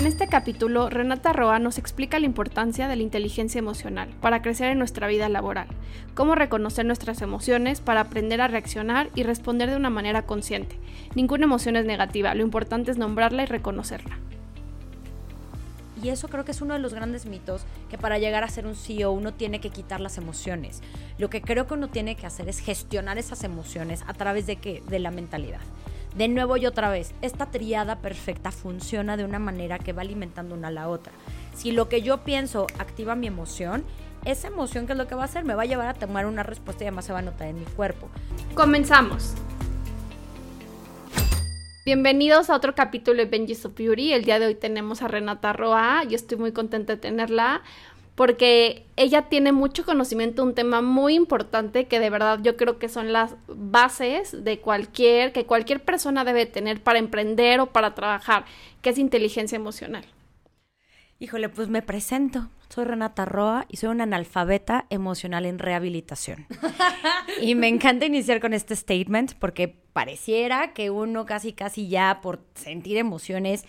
En este capítulo, Renata Roa nos explica la importancia de la inteligencia emocional para crecer en nuestra vida laboral, cómo reconocer nuestras emociones para aprender a reaccionar y responder de una manera consciente. Ninguna emoción es negativa, lo importante es nombrarla y reconocerla. Y eso creo que es uno de los grandes mitos, que para llegar a ser un CEO uno tiene que quitar las emociones. Lo que creo que uno tiene que hacer es gestionar esas emociones a través de qué? De la mentalidad. De nuevo y otra vez, esta triada perfecta funciona de una manera que va alimentando una a la otra. Si lo que yo pienso activa mi emoción, esa emoción que es lo que va a hacer me va a llevar a tomar una respuesta y además se va a notar en mi cuerpo. Comenzamos. Bienvenidos a otro capítulo de Benji's of Beauty. El día de hoy tenemos a Renata Roa. Yo estoy muy contenta de tenerla porque ella tiene mucho conocimiento de un tema muy importante que de verdad yo creo que son las bases de cualquier, que cualquier persona debe tener para emprender o para trabajar, que es inteligencia emocional. Híjole, pues me presento. Soy Renata Roa y soy una analfabeta emocional en rehabilitación. y me encanta iniciar con este statement porque pareciera que uno casi casi ya por sentir emociones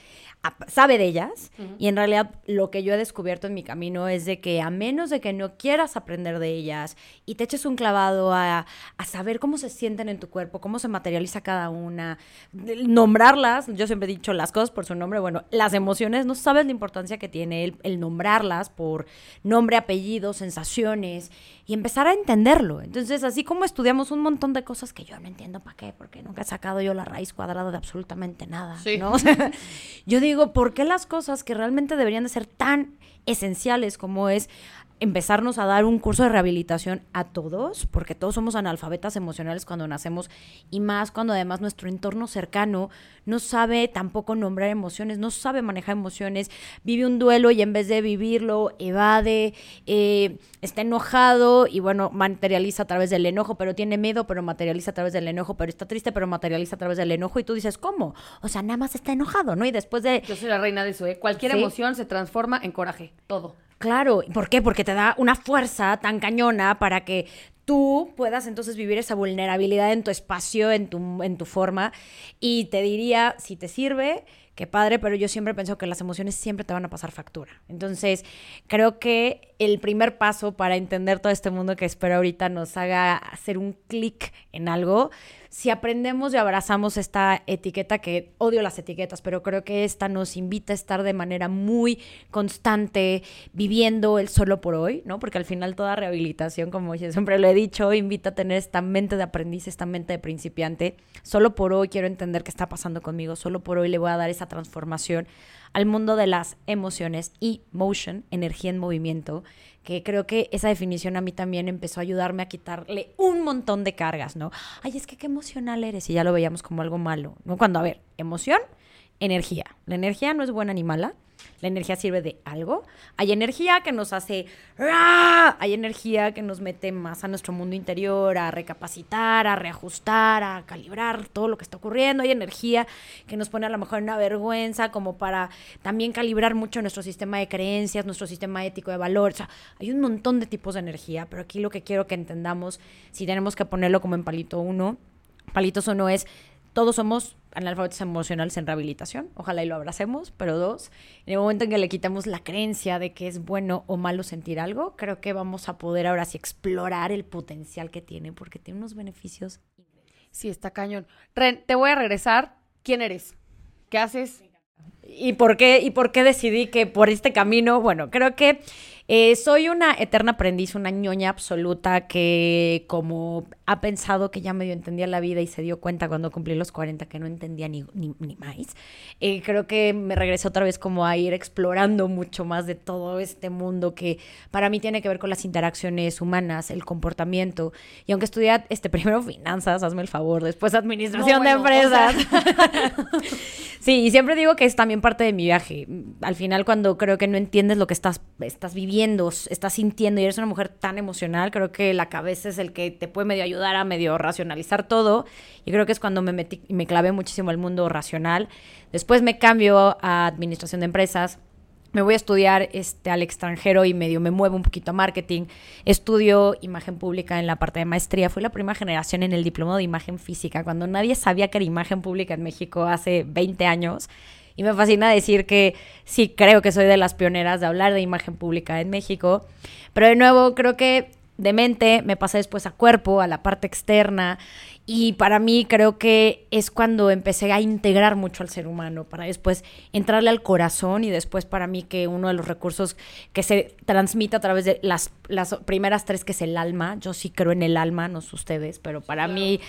sabe de ellas y en realidad lo que yo he descubierto en mi camino es de que a menos de que no quieras aprender de ellas y te eches un clavado a, saber cómo se sienten en tu cuerpo, cómo se materializa cada una, nombrarlas, yo siempre he dicho las cosas por su nombre, bueno, las emociones, no sabes la importancia que tiene el, el nombrarlas por nombre, apellido, sensaciones y empezar a entenderlo. Entonces, así como estudiamos un montón de cosas que yo no entiendo para qué, porque nunca he sacado yo la raíz cuadrada de absolutamente nada, ¿no? yo digo, digo, ¿por qué las cosas que realmente deberían de ser tan esenciales como es empezarnos a dar un curso de rehabilitación a todos, porque todos somos analfabetas emocionales cuando nacemos y más cuando además nuestro entorno cercano no sabe tampoco nombrar emociones, no sabe manejar emociones, vive un duelo y en vez de vivirlo evade, eh, está enojado y bueno, materializa a través del enojo, pero tiene miedo, pero materializa a través del enojo, pero está triste, pero materializa a través del enojo y tú dices, ¿cómo? O sea, nada más está enojado, ¿no? Y después de... Yo soy la reina de eso, ¿eh? Cualquier emoción se transforma en coraje, todo. Claro, ¿por qué? Porque te da una fuerza tan cañona para que tú puedas entonces vivir esa vulnerabilidad en tu espacio, en tu, en tu forma. Y te diría, si te sirve, qué padre, pero yo siempre pienso que las emociones siempre te van a pasar factura. Entonces, creo que el primer paso para entender todo este mundo que espero ahorita nos haga hacer un clic en algo si aprendemos y abrazamos esta etiqueta, que odio las etiquetas, pero creo que esta nos invita a estar de manera muy constante, viviendo el solo por hoy, ¿no? Porque al final toda rehabilitación, como yo siempre lo he dicho, invita a tener esta mente de aprendiz, esta mente de principiante. Solo por hoy quiero entender qué está pasando conmigo, solo por hoy le voy a dar esa transformación al mundo de las emociones y motion, energía en movimiento, que creo que esa definición a mí también empezó a ayudarme a quitarle un montón de cargas, ¿no? Ay, es que qué emocional eres y ya lo veíamos como algo malo, ¿no? Cuando, a ver, emoción, energía. La energía no es buena ni mala, la energía sirve de algo. Hay energía que nos hace... Hay energía que nos mete más a nuestro mundo interior, a recapacitar, a reajustar, a calibrar todo lo que está ocurriendo. Hay energía que nos pone a lo mejor en una vergüenza como para también calibrar mucho nuestro sistema de creencias, nuestro sistema ético de valor. O sea, hay un montón de tipos de energía, pero aquí lo que quiero que entendamos, si tenemos que ponerlo como en palito uno, palitos uno es todos somos analfabetos emocionales en rehabilitación, ojalá y lo abracemos, pero dos, en el momento en que le quitamos la creencia de que es bueno o malo sentir algo, creo que vamos a poder ahora sí explorar el potencial que tiene, porque tiene unos beneficios. Sí, está cañón. Ren, te voy a regresar. ¿Quién eres? ¿Qué haces? ¿Y por qué, y por qué decidí que por este camino? Bueno, creo que eh, soy una eterna aprendiz, una ñoña absoluta que como ha pensado que ya medio entendía la vida y se dio cuenta cuando cumplí los 40 que no entendía ni, ni, más. Eh, creo que me regresé otra vez como a ir explorando mucho más de todo este mundo que para mí tiene que ver con las interacciones humanas, el comportamiento. Y aunque estudié este, primero finanzas, hazme el favor, después administración de empresas. sí, y siempre digo que es también parte de mi viaje. Al final cuando creo que no entiendes lo que estás, estás viviendo, estás sintiendo y eres una mujer tan emocional, creo que la cabeza es el que te puede medio ayudar a medio racionalizar todo. Y creo que es cuando me metí me clavé muchísimo al mundo racional. Después me cambio a administración de empresas. Me voy a estudiar este, al extranjero y medio me muevo un poquito a marketing. Estudio imagen pública en la parte de maestría. Fui la primera generación en el diplomado de imagen física, cuando nadie sabía que era imagen pública en México hace 20 años Y me fascina decir que sí creo que soy de las pioneras de hablar de imagen pública en México. Pero de nuevo, creo que de mente me pasé después a cuerpo, a la parte externa. Y para mí creo que es cuando empecé a integrar mucho al ser humano, para después entrarle al corazón y después para mí que uno de los recursos que se transmite a través de las, las primeras tres, que es el alma, yo sí creo en el alma, no sé ustedes, pero para mí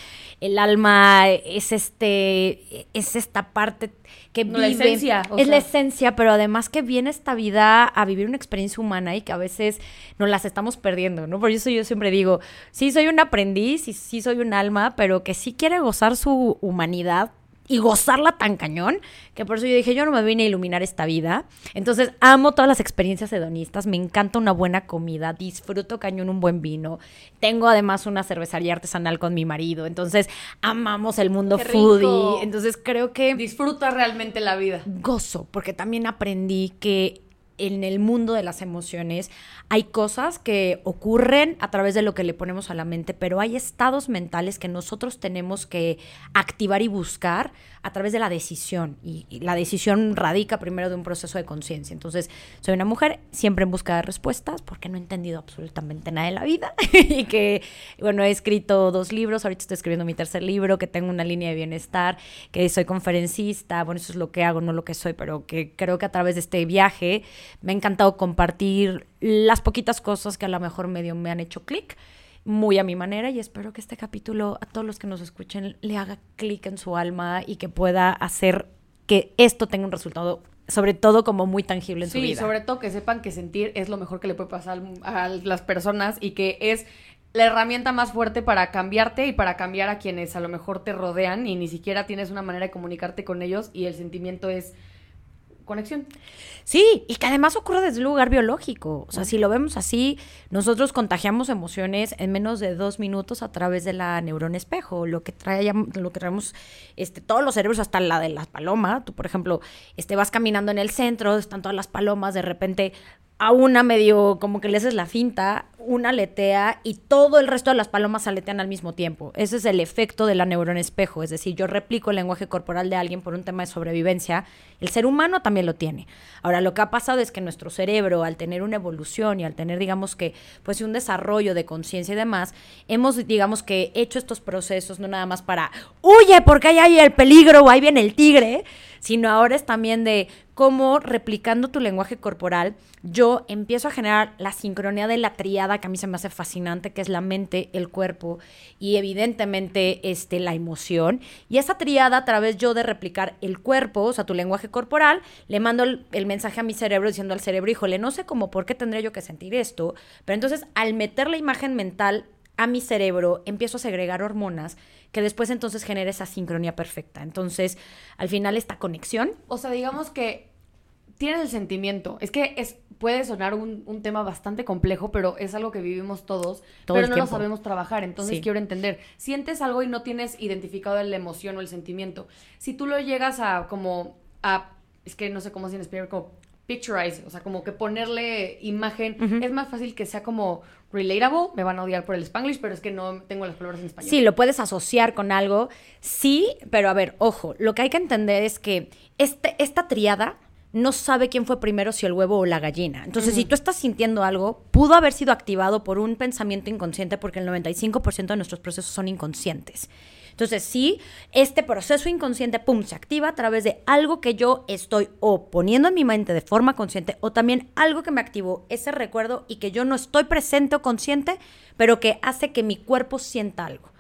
el alma es, este, es esta parte que No, la vive, esencia, o es la esencia, pero además que viene esta vida a vivir una experiencia humana y que a veces nos las estamos perdiendo, ¿no? Por eso yo siempre digo, sí soy un aprendiz y sí soy un alma, pero que sí quiere gozar su humanidad y gozarla tan cañón, que por eso yo dije, yo no me vine a iluminar esta vida. Entonces, amo todas las experiencias hedonistas, me encanta una buena comida, disfruto cañón un buen vino. Tengo además una cervecería artesanal con mi marido, entonces amamos el mundo Qué rico. foodie. Entonces, creo que Disfruta realmente la vida. gozo, porque también aprendí que en el mundo de las emociones hay cosas que ocurren a través de lo que le ponemos a la mente, pero hay estados mentales que nosotros tenemos que activar y buscar a través de la decisión. Y, la decisión radica primero de un proceso de conciencia. Entonces, soy una mujer siempre en busca de respuestas porque no he entendido absolutamente nada de la vida y que, bueno, he escrito dos libros, ahorita estoy escribiendo mi tercer libro, que tengo una línea de bienestar, que soy conferencista, bueno, eso es lo que hago, no lo que soy, pero que creo que a través de este viaje me ha encantado compartir las poquitas cosas que a lo mejor medio me han hecho clic, muy a mi manera, y espero que este capítulo a todos los que nos escuchen le haga clic en su alma y que pueda hacer que esto tenga un resultado, sobre todo como muy tangible en su Sí, vida. sobre todo que sepan que sentir es lo mejor que le puede pasar a las personas y que es la herramienta más fuerte para cambiarte y para cambiar a quienes a lo mejor te rodean y ni siquiera tienes una manera de comunicarte con ellos y el sentimiento es conexión. Sí, y que además ocurre desde un lugar biológico. O sea, si lo vemos así, nosotros contagiamos emociones en menos de dos minutos a través de la neurona espejo. Lo que trae, lo que traemos, este, todos los cerebros, hasta la de las palomas. Tú, por ejemplo, este, vas caminando en el centro, están todas las palomas, de repente a una medio como que le haces la finta, una aletea y todo el resto de las palomas aletean al mismo tiempo. Ese es el efecto de la neurona espejo, es decir, yo replico el lenguaje corporal de alguien por un tema de sobrevivencia, el ser humano también lo tiene. Ahora, lo que ha pasado es que nuestro cerebro, al tener una evolución y al tener, digamos que, pues un desarrollo de conciencia y demás, hemos, digamos que, hecho estos procesos no nada más para, huye porque ahí hay el peligro o ahí viene el tigre, sino ahora es también de cómo replicando tu lenguaje corporal, yo empiezo a generar la sincronía de la triada que a mí se me hace fascinante, que es la mente, el cuerpo y evidentemente este, la emoción. Y esa triada a través yo de replicar el cuerpo, o sea, tu lenguaje corporal, le mando el, mensaje a mi cerebro diciendo al cerebro, híjole, no sé cómo, por qué tendría yo que sentir esto, pero entonces al meter la imagen mental a mi cerebro, empiezo a segregar hormonas que después entonces genera esa sincronía perfecta. Entonces, al final esta conexión O sea, digamos que tienes el sentimiento. Es que es, puede sonar un, un tema bastante complejo, pero es algo que vivimos todos, Todo pero no lo sabemos trabajar. Entonces Sí. quiero entender, sientes algo y no tienes identificado la emoción o el sentimiento. Si tú lo llegas a como a, es que no sé cómo se en español, como picturize, o sea, como que ponerle imagen, es más fácil que sea como relatable, me van a odiar por el spanglish, pero es que no tengo las palabras en español. Sí, lo puedes asociar con algo, sí, pero a ver, ojo, lo que hay que entender es que este, esta triada no sabe quién fue primero, si el huevo o la gallina. Entonces, si tú estás sintiendo algo, pudo haber sido activado por un pensamiento inconsciente, porque el 95% de nuestros procesos son inconscientes. Entonces, sí, este proceso inconsciente, pum, se activa a través de algo que yo estoy o poniendo en mi mente de forma consciente o también algo que me activó ese recuerdo y que yo no estoy presente o consciente, pero que hace que mi cuerpo sienta algo.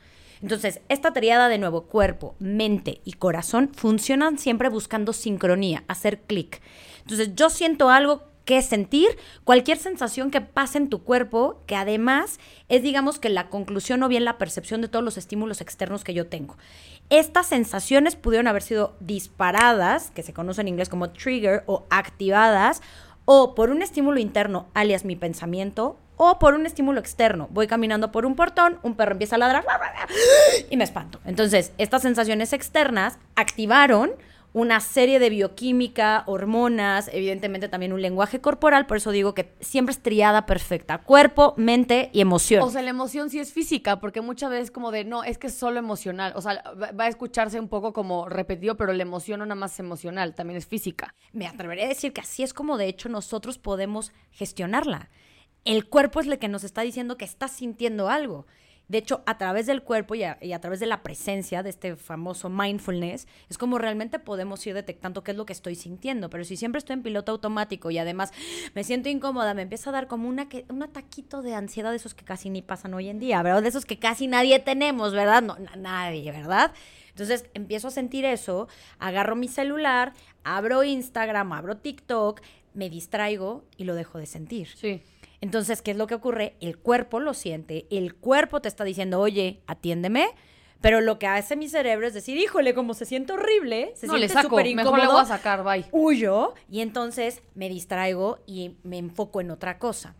Entonces, esta triada de nuevo, cuerpo, mente y corazón, funcionan siempre buscando sincronía, hacer clic. Entonces, yo siento algo que sentir, cualquier sensación que pase en tu cuerpo, que además es, digamos, que la conclusión o bien la percepción de todos los estímulos externos que yo tengo. Estas sensaciones pudieron haber sido disparadas, que se conoce en inglés como trigger, o activadas, o por un estímulo interno, alias mi pensamiento, o por un estímulo externo. Voy caminando por un portón, un perro empieza a ladrar y me espanto. Entonces, estas sensaciones externas activaron una serie de bioquímica, hormonas, evidentemente también un lenguaje corporal, por eso digo que siempre es triada perfecta, cuerpo, mente y emoción. O sea, la emoción sí es física, porque muchas veces como de, no, es que es solo emocional, o sea, va a escucharse un poco como repetido, pero la emoción no nada más es emocional, también es física. Me atrevería a decir que así es como de hecho nosotros podemos gestionarla. El cuerpo es el que nos está diciendo que está sintiendo algo. De hecho, a través del cuerpo y a, través de la presencia de este famoso mindfulness, es como realmente podemos ir detectando qué es lo que estoy sintiendo. Pero si siempre estoy en piloto automático y además me siento incómoda, me empieza a dar como una, un ataquito de ansiedad de esos que casi ni pasan hoy en día, ¿verdad? De esos que casi nadie tenemos, ¿verdad? No, nadie, ¿verdad? Entonces empiezo a sentir eso, agarro mi celular, abro Instagram, abro TikTok, me distraigo y lo dejo de sentir. Sí. Entonces, ¿qué es lo que ocurre? El cuerpo lo siente, el cuerpo te está diciendo, oye, atiéndeme. Pero lo que hace mi cerebro es decir, híjole, como se siente horrible, se no, siente súper incómodo. Mejor le voy a sacar, bye. Huyo y entonces me distraigo y me enfoco en otra cosa.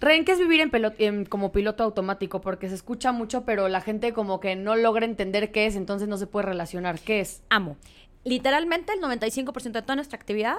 Ren, ¿qué es vivir en como piloto automático? Porque se escucha mucho, pero la gente como que no logra entender qué es, entonces no se puede relacionar. ¿Qué es? Amo. Literalmente el 95% de toda nuestra actividad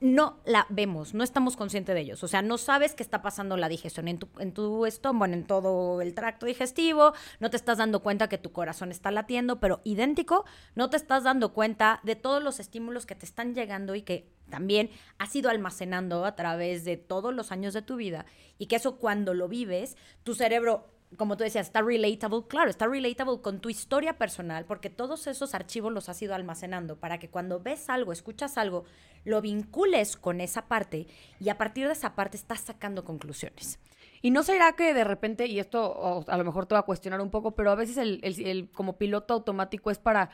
no la vemos, no estamos conscientes de ellos. O sea, no sabes qué está pasando la digestión en tu, en tu estómago, en todo el tracto digestivo, no te estás dando cuenta que tu corazón está latiendo, pero idéntico, no te estás dando cuenta de todos los estímulos que te están llegando y que también has ido almacenando a través de todos los años de tu vida y que eso cuando lo vives, tu cerebro como tú decías, está relatable, claro, está relatable con tu historia personal, porque todos esos archivos los has ido almacenando para que cuando ves algo, escuchas algo, lo vincules con esa parte y a partir de esa parte estás sacando conclusiones. Y no será que de repente, y esto a lo mejor te va a cuestionar un poco, pero a veces el, el como piloto automático es para,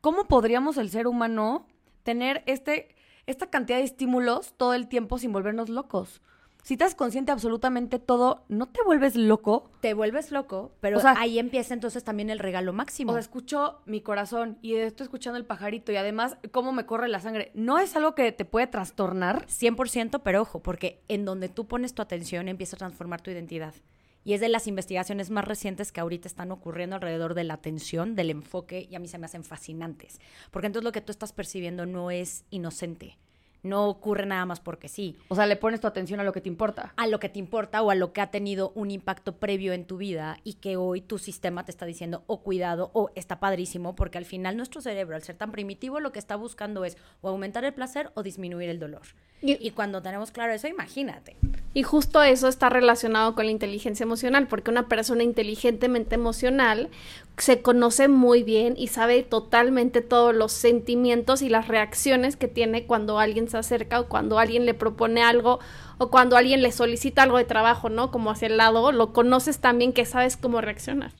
¿cómo podríamos el ser humano tener este, esta cantidad de estímulos todo el tiempo sin volvernos locos? Si estás consciente absolutamente todo, ¿no te vuelves loco? Te vuelves loco, pero ahí empieza entonces también el regalo máximo. O sea, escucho mi corazón y estoy escuchando el pajarito y además cómo me corre la sangre. ¿No es algo que te puede trastornar? 100%, pero ojo, porque en donde tú pones tu atención empieza a transformar tu identidad. Y es de las investigaciones más recientes que ahorita están ocurriendo alrededor de la atención, del enfoque, y a mí se me hacen fascinantes. Porque entonces lo que tú estás percibiendo no es inocente no ocurre nada más porque sí. O sea, le pones tu atención a lo que te importa. A lo que te importa o a lo que ha tenido un impacto previo en tu vida y que hoy tu sistema te está diciendo, o oh, cuidado, o está padrísimo, porque al final nuestro cerebro, al ser tan primitivo, lo que está buscando es o aumentar el placer o disminuir el dolor. Y, cuando tenemos claro eso, imagínate. Y justo eso está relacionado con la inteligencia emocional, porque una persona inteligentemente emocional se conoce muy bien y sabe totalmente todos los sentimientos y las reacciones que tiene cuando alguien se acerca o cuando alguien le propone algo o cuando alguien le solicita algo de trabajo, ¿no? Como hacia el lado, lo conoces también que sabes cómo reaccionar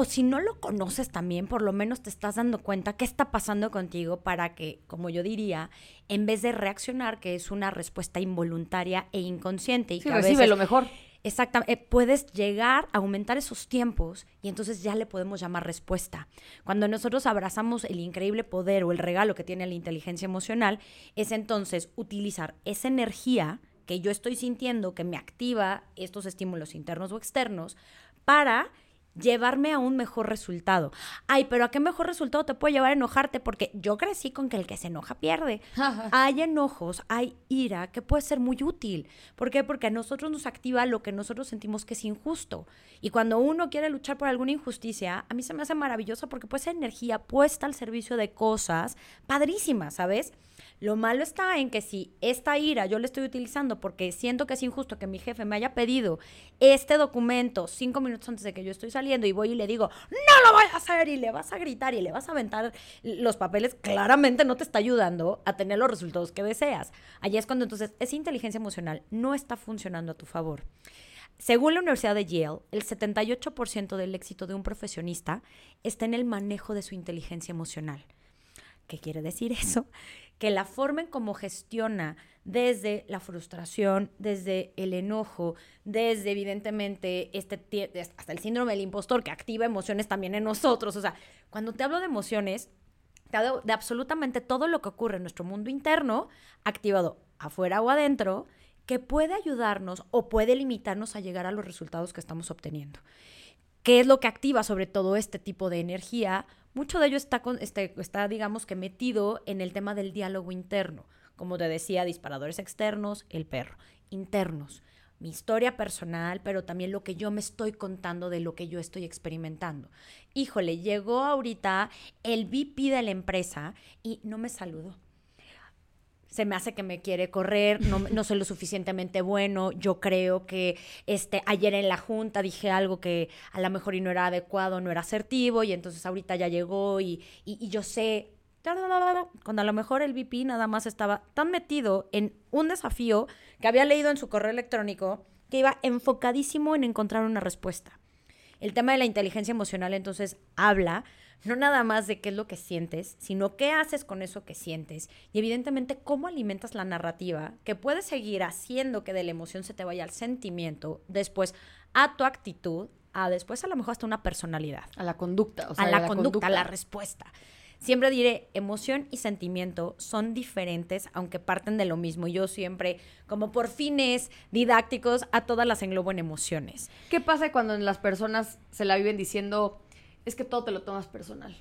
o si no lo conoces también, por lo menos te estás dando cuenta qué está pasando contigo para que, como yo diría, en vez de reaccionar, que es una respuesta involuntaria e inconsciente y que recibe lo mejor. Exactamente, eh, puedes llegar a aumentar esos tiempos y entonces ya le podemos llamar respuesta. Cuando nosotros abrazamos el increíble poder o el regalo que tiene la inteligencia emocional, es entonces utilizar esa energía que yo estoy sintiendo que me activa estos estímulos internos o externos para llevarme a un mejor resultado. Ay, pero ¿a qué mejor resultado te puede llevar a enojarte? Porque yo crecí con que el que se enoja pierde. hay enojos, hay ira que puede ser muy útil. ¿Por qué? Porque a nosotros nos activa lo que nosotros sentimos que es injusto. Y cuando uno quiere luchar por alguna injusticia, a mí se me hace maravilloso porque puede ser energía puesta al servicio de cosas padrísimas, ¿sabes? Lo malo está en que si esta ira yo la estoy utilizando porque siento que es injusto que mi jefe me haya pedido este documento cinco minutos antes de que yo estoy saliendo y voy y le digo, no lo voy a hacer y le vas a gritar y le vas a aventar los papeles, claramente no te está ayudando a tener los resultados que deseas. Allí es cuando entonces esa inteligencia emocional no está funcionando a tu favor. Según la Universidad de Yale, el 78% del éxito de un profesionista está en el manejo de su inteligencia emocional. ¿Qué quiere decir eso? Que la forma en cómo gestiona desde la frustración, desde el enojo, desde evidentemente este hasta el síndrome del impostor que activa emociones también en nosotros. O sea, cuando te hablo de emociones, te hablo de absolutamente todo lo que ocurre en nuestro mundo interno, activado afuera o adentro, que puede ayudarnos o puede limitarnos a llegar a los resultados que estamos obteniendo. ¿Qué es lo que activa sobre todo este tipo de energía? Mucho de ello está, con, este, está, digamos que metido en el tema del diálogo interno. Como te decía, disparadores externos, el perro. Internos, mi historia personal, pero también lo que yo me estoy contando de lo que yo estoy experimentando. Híjole, llegó ahorita el VP de la empresa y no me saludó se me hace que me quiere correr, no, no, soy lo suficientemente bueno, yo creo que este, ayer en la junta dije algo que a lo mejor y no era adecuado, no era asertivo, y entonces ahorita ya llegó y, y, yo sé, cuando a lo mejor el VP nada más estaba tan metido en un desafío que había leído en su correo electrónico que iba enfocadísimo en encontrar una respuesta. El tema de la inteligencia emocional entonces habla no nada más de qué es lo que sientes, sino qué haces con eso que sientes y evidentemente cómo alimentas la narrativa que puede seguir haciendo que de la emoción se te vaya al sentimiento, después a tu actitud, a después a lo mejor hasta una personalidad. A la conducta, o sea, a la, conducta, a la respuesta. Siempre diré, emoción y sentimiento son diferentes, aunque parten de lo mismo. Yo siempre, como por fines didácticos, a todas las englobo en emociones. ¿Qué pasa cuando las personas se la viven diciendo, es que todo te lo tomas personal.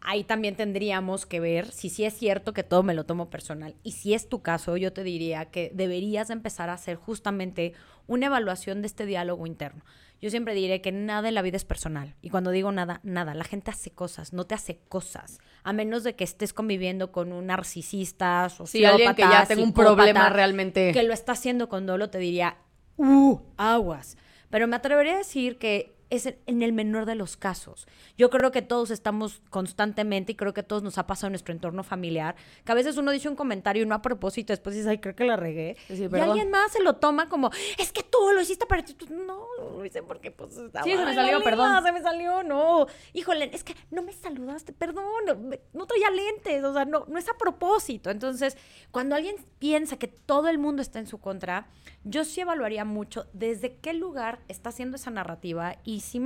Ahí también tendríamos que ver si sí es cierto que todo me lo tomo personal. Y si es tu caso, yo te diría que deberías empezar a hacer justamente una evaluación de este diálogo interno. Yo siempre diré que nada en la vida es personal. Y cuando digo nada, nada. La gente hace cosas, no te hace cosas. A menos de que estés conviviendo con un narcisista, sociópata, sí, alguien que ya tenga un problema realmente. Que lo está haciendo con dolo, te diría, uh, aguas. Pero me atrevería a decir que es en el menor de los casos. Yo creo que todos estamos constantemente, y creo que todos nos ha pasado en nuestro entorno familiar, que a veces uno dice un comentario y no a propósito, después dices, ay, creo que la regué. y alguien más se lo toma como, es que tú lo hiciste para ti. No, lo hice porque pues estaba... Sí, se me salió, perdón. Se me salió, no. Híjole, es que no me saludaste, perdón, no traía lentes, o sea, no, no es a propósito. Entonces, cuando alguien piensa que todo el mundo está en su contra, yo sí evaluaría mucho desde qué lugar está haciendo esa narrativa y sí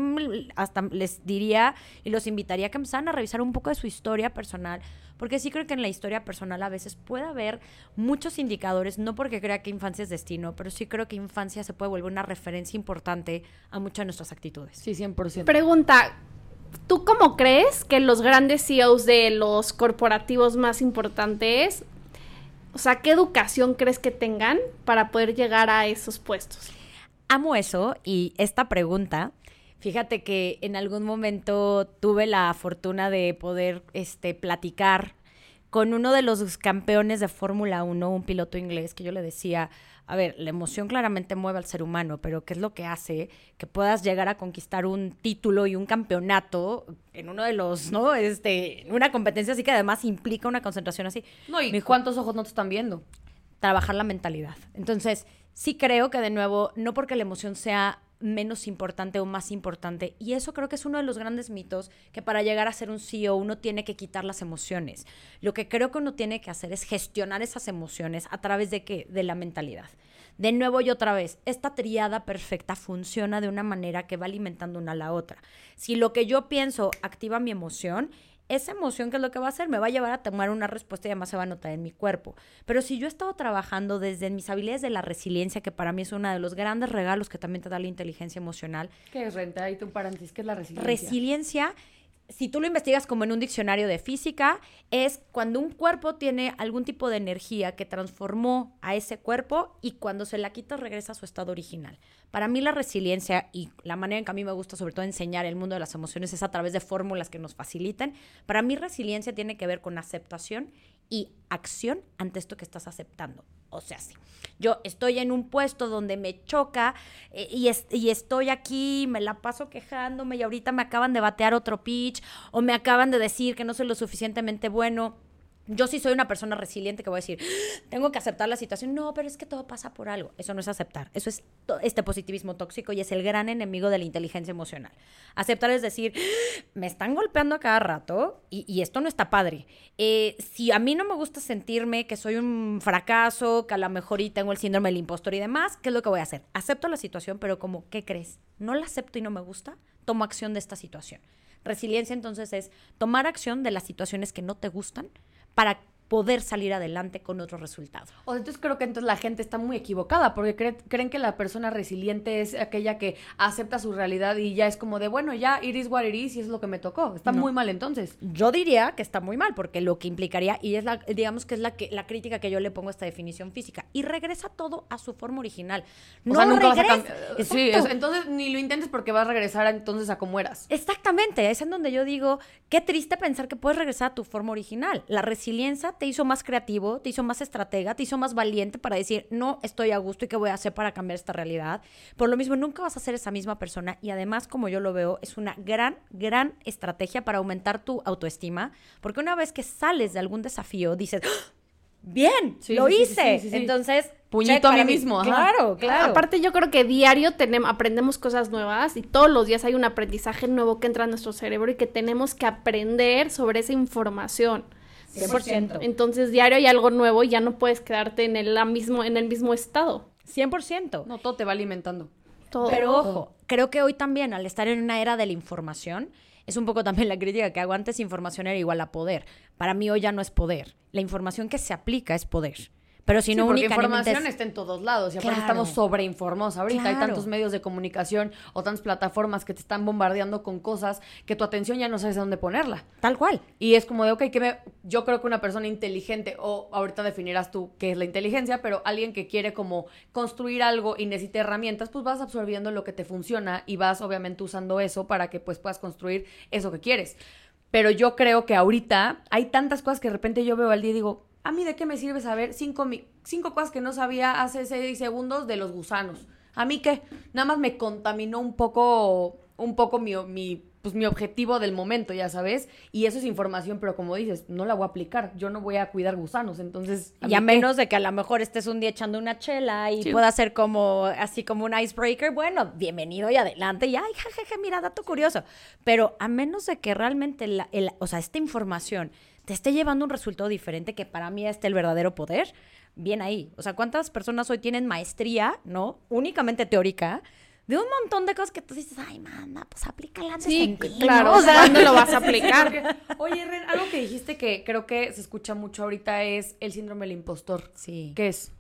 hasta les diría y los invitaría a que empezaran a revisar un poco de su historia personal, porque sí creo que en la historia personal a veces puede haber muchos indicadores, no porque crea que infancia es destino, pero sí creo que infancia se puede volver una referencia importante a muchas de nuestras actitudes. Sí, 100%. Pregunta, ¿tú cómo crees que los grandes CEOs de los corporativos más importantes o sea, ¿qué educación crees que tengan para poder llegar a esos puestos? Amo eso y esta pregunta. Fíjate que en algún momento tuve la fortuna de poder este, platicar con uno de los campeones de Fórmula 1, un piloto inglés, que yo le decía, a ver, la emoción claramente mueve al ser humano, pero ¿qué es lo que hace que puedas llegar a conquistar un título y un campeonato en uno de los, ¿no? Este, una competencia así que además implica una concentración así. No, y cuántos ojos no te están viendo. Trabajar la mentalidad. Entonces, sí creo que de nuevo, no porque la emoción sea menos importante o más importante. Y eso creo que es uno de los grandes mitos, que para llegar a ser un CEO uno tiene que quitar las emociones. Lo que creo que uno tiene que hacer es gestionar esas emociones a través de qué? De la mentalidad. De nuevo y otra vez, esta triada perfecta funciona de una manera que va alimentando una a la otra. Si lo que yo pienso activa mi emoción, esa emoción, que es lo que va a hacer? Me va a llevar a tomar una respuesta y además se va a notar en mi cuerpo. Pero si yo he estado trabajando desde mis habilidades de la resiliencia, que para mí es uno de los grandes regalos que también te da la inteligencia emocional. ¿Qué es renta? Ahí tu paréntesis, ¿qué es la resiliencia? Resiliencia si tú lo investigas como en un diccionario de física, es cuando un cuerpo tiene algún tipo de energía que transformó a ese cuerpo y cuando se la quita regresa a su estado original. Para mí la resiliencia y la manera en que a mí me gusta sobre todo enseñar el mundo de las emociones es a través de fórmulas que nos faciliten. Para mí resiliencia tiene que ver con aceptación y acción ante esto que estás aceptando. O sea, sí. Yo estoy en un puesto donde me choca eh, y, y, estoy aquí, me la paso quejándome y ahorita me acaban de batear otro pitch o me acaban de decir que no soy lo suficientemente bueno yo sí soy una persona resiliente que voy a decir, tengo que aceptar la situación. No, pero es que todo pasa por algo. Eso no es aceptar. Eso es este positivismo tóxico y es el gran enemigo de la inteligencia emocional. Aceptar es decir, me están golpeando a cada rato y, esto no está padre. Eh, si a mí no me gusta sentirme que soy un fracaso, que a lo mejor y tengo el síndrome del impostor y demás, ¿qué es lo que voy a hacer? Acepto la situación, pero como, ¿qué crees? No la acepto y no me gusta, tomo acción de esta situación. Resiliencia entonces es tomar acción de las situaciones que no te gustan para poder salir adelante con otro resultado. O sea, entonces creo que entonces la gente está muy equivocada porque cree- creen que la persona resiliente es aquella que acepta su realidad y ya es como de, bueno, ya it is what it is y es lo que me tocó. Está No. muy mal entonces. Yo diría que está muy mal, porque lo que implicaría, y es la, digamos que es la, que, la crítica que yo le pongo a esta definición física, y regresa todo a su forma original. O sea, nunca vas a regresa. Sí, es- entonces ni lo intentes porque vas a regresar entonces a como eras. Exactamente, es en donde yo digo, qué triste pensar que puedes regresar a tu forma original. La resiliencia te hizo más creativo, te hizo más estratega, te hizo más valiente para decir, no estoy a gusto y qué voy a hacer para cambiar esta realidad. Por lo mismo, nunca vas a ser esa misma persona y además, como yo lo veo, es una gran, gran estrategia para aumentar tu autoestima, porque una vez que sales de algún desafío, dices, ¡Ah! bien, Sí, lo sí, hice. sí. Entonces, Puñito a mí mismo, ajá. Claro, claro. Aparte, yo creo que diario tenemos, aprendemos cosas nuevas y todos los días hay un aprendizaje nuevo que entra a nuestro cerebro y que tenemos que aprender sobre esa información. 100%. Entonces, diario hay algo nuevo y ya no puedes quedarte en el, la mismo, en el mismo estado. 100%. No, todo te va alimentando. Todo. Pero ojo, creo que hoy también, al estar en una era de la información, es un poco también la crítica que hago antes, información era igual a poder. Para mí hoy ya no es poder. La información que se aplica es poder. Pero si Sí, no únicamente información es- está en todos lados y aparte Claro. estamos sobreinformados ahorita. Hay tantos medios de comunicación o tantas plataformas que te están bombardeando con cosas que tu atención ya no sabes dónde ponerla. Tal cual. Y es como de, ok, que me... yo creo que una persona inteligente, o ahorita definirás tú qué es la inteligencia, pero alguien que quiere como construir algo y necesita herramientas, pues vas absorbiendo lo que te funciona y vas obviamente usando eso para que pues puedas construir eso que quieres. Pero yo creo que ahorita hay tantas cosas que de repente yo veo al día y digo, ¿a mí de qué me sirve saber cinco, mi- cinco cosas que no sabía hace seis segundos de los gusanos? ¿A mí qué? Nada más me contaminó un poco, un poco mi, mi, pues, mi objetivo del momento, ya sabes. Y eso es información, pero como dices, no la voy a aplicar. Yo no voy a cuidar gusanos, entonces... Y a mí qué? menos de que a lo mejor estés un día echando una chela y Sí. pueda ser como así como un icebreaker, bueno, bienvenido y adelante. Y ay, jajaja, mira, dato curioso. Pero a menos de que realmente la, el- o sea, esta información te esté llevando un resultado diferente, que para mí este el verdadero poder, bien ahí. O sea, ¿cuántas personas hoy tienen maestría, no? Únicamente teórica. De un montón de cosas que tú dices, ay, manda, pues aplícala antes Sí, en ti, ¿no?" claro. O sea, ¿Cuándo lo vas a aplicar? Oye, Ren, algo que dijiste que creo que se escucha mucho ahorita es el síndrome del impostor. Sí. ¿Qué es?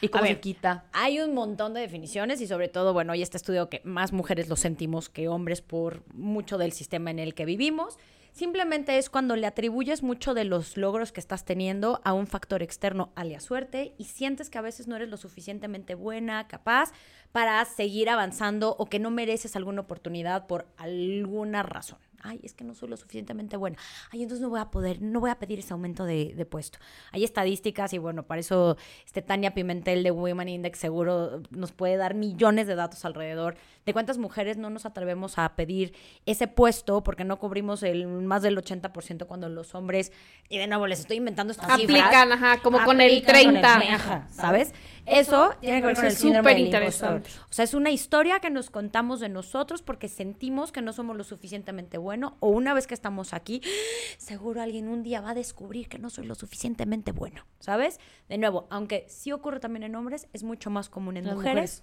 ¿Y cómo A se ver, quita? Hay un montón de definiciones y sobre todo, bueno, hoy este estudio que más mujeres lo sentimos que hombres por mucho del sistema en el que vivimos. Simplemente es cuando le atribuyes mucho de los logros que estás teniendo a un factor externo, alias suerte, y sientes que a veces no eres lo suficientemente buena, capaz para seguir avanzando o que no mereces alguna oportunidad por alguna razón. Ay, es que no soy lo suficientemente buena. Ay, entonces no voy a poder, no voy a pedir ese aumento de, de puesto. Hay estadísticas y bueno, para eso este Tania Pimentel de Women Index seguro nos puede dar millones de datos alrededor de cuántas mujeres no nos atrevemos a pedir ese puesto porque no cubrimos el más del 80% cuando los hombres, y de nuevo les estoy inventando estas cifras, Aplican, ajá, como con el aplican con 30. ajá, ¿sabes? Eso tiene que ver con el Eso es síndrome del impostor. O sea, es una historia que nos contamos de nosotros porque sentimos que no somos lo suficientemente bueno o una vez que estamos aquí, seguro alguien un día va a descubrir que no soy lo suficientemente bueno, ¿sabes? De nuevo, aunque sí ocurre también en hombres, es mucho más común en Las mujeres.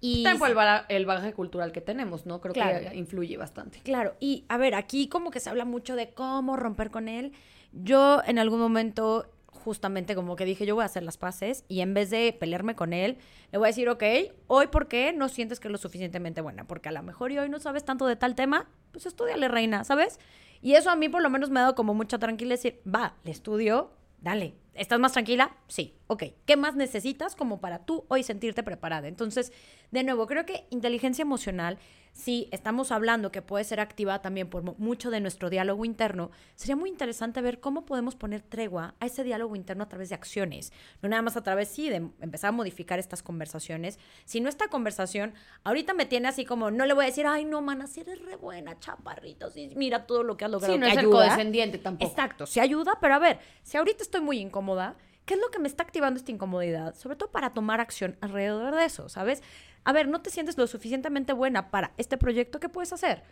Y por el, el bagaje cultural que tenemos, ¿no? Creo Claro. que influye bastante. Claro, y a ver, aquí como que se habla mucho de cómo romper con él. Yo en algún momento, justamente como que dije, yo voy a hacer las paces y en vez de pelearme con él, le voy a decir, ok, hoy por qué no sientes que es lo suficientemente buena, porque a lo mejor y hoy no sabes tanto de tal tema, pues estudiale, reina, ¿sabes? Y eso a mí por lo menos me ha dado como mucha tranquilidad decir, va, le estudio, dale. ¿Estás más tranquila? Sí, ok. ¿Qué más necesitas como para tú hoy sentirte preparada? Entonces, de nuevo, creo que inteligencia emocional, si estamos hablando que puede ser activada también por mu- mucho de nuestro diálogo interno, sería muy interesante ver cómo podemos poner tregua a ese diálogo interno a través de acciones. No nada más a través, sí, de empezar a modificar estas conversaciones, sino esta conversación ahorita me tiene así como, no le voy a decir, ay, no, mana, si eres re buena, chaparrito, sí, mira todo lo que has logrado. Sí, no que es ser ayuda". condescendiente tampoco. Exacto, sí ayuda, pero a ver, si ahorita estoy muy incómoda, ¿qué es lo que me está activando esta incomodidad? Sobre todo para tomar acción alrededor de eso, ¿sabes? A ver, no te sientes lo suficientemente buena para este proyecto, ¿qué puedes hacer?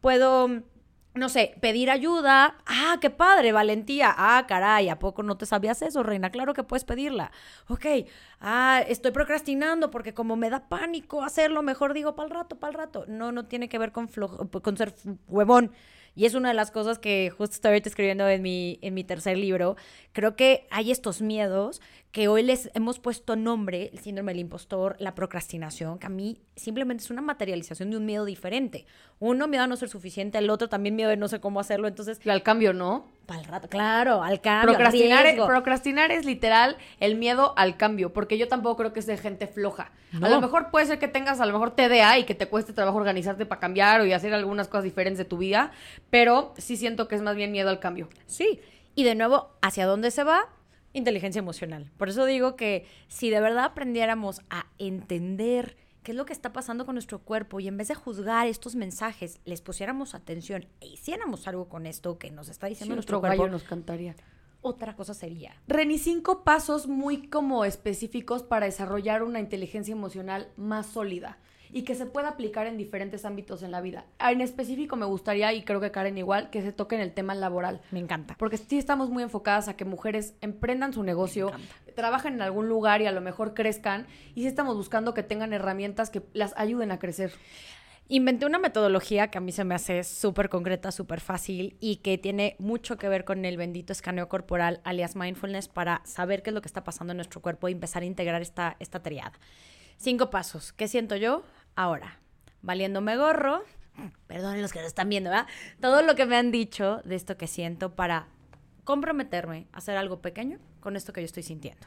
Puedo, no sé, pedir ayuda. Ah, qué padre, valentía. Ah, caray, ¿a poco no te sabías eso, reina? Claro que puedes pedirla. Ok, ah, estoy procrastinando porque como me da pánico hacerlo, mejor digo para el rato, para el rato. No, no tiene que ver con, flojo- con ser huevón. Y es una de las cosas que justo estoy escribiendo en mi, en mi tercer libro, creo que hay estos miedos que hoy les hemos puesto nombre, el síndrome del impostor, la procrastinación, que a mí simplemente es una materialización de un miedo diferente. Uno, miedo a no ser suficiente, el otro también miedo de no sé cómo hacerlo, entonces... Y al cambio, ¿no? Para el rato, claro, al cambio. Procrastinar, al procrastinar es literal el miedo al cambio, porque yo tampoco creo que es de gente floja. No. A lo mejor puede ser que tengas a lo mejor TDA y que te cueste trabajo organizarte para cambiar o y hacer algunas cosas diferentes de tu vida, pero sí siento que es más bien miedo al cambio. Sí. Y de nuevo, ¿hacia dónde se va? Inteligencia emocional. Por eso digo que si de verdad aprendiéramos a entender qué es lo que está pasando con nuestro cuerpo y en vez de juzgar estos mensajes, les pusiéramos atención e hiciéramos algo con esto que nos está diciendo nuestro nuestro cuerpo, gallo nos cantaría. otra cosa sería. Reni, cinco pasos muy como específicos para desarrollar una inteligencia emocional más sólida y que se pueda aplicar en diferentes ámbitos en la vida. En específico me gustaría, y creo que Karen igual, que se toque en el tema laboral. Me encanta. Porque sí estamos muy enfocadas a que mujeres emprendan su negocio, trabajen en algún lugar y a lo mejor crezcan. Y sí estamos buscando que tengan herramientas que las ayuden a crecer. Inventé una metodología que a mí se me hace súper concreta, súper fácil y que tiene mucho que ver con el bendito escaneo corporal, alias mindfulness, para saber qué es lo que está pasando en nuestro cuerpo y empezar a integrar esta, esta triada. Cinco pasos. ¿Qué siento yo? Ahora, valiéndome gorro, perdonen los que lo están viendo, ¿verdad? Todo lo que me han dicho de esto que siento para comprometerme a hacer algo pequeño con esto que yo estoy sintiendo.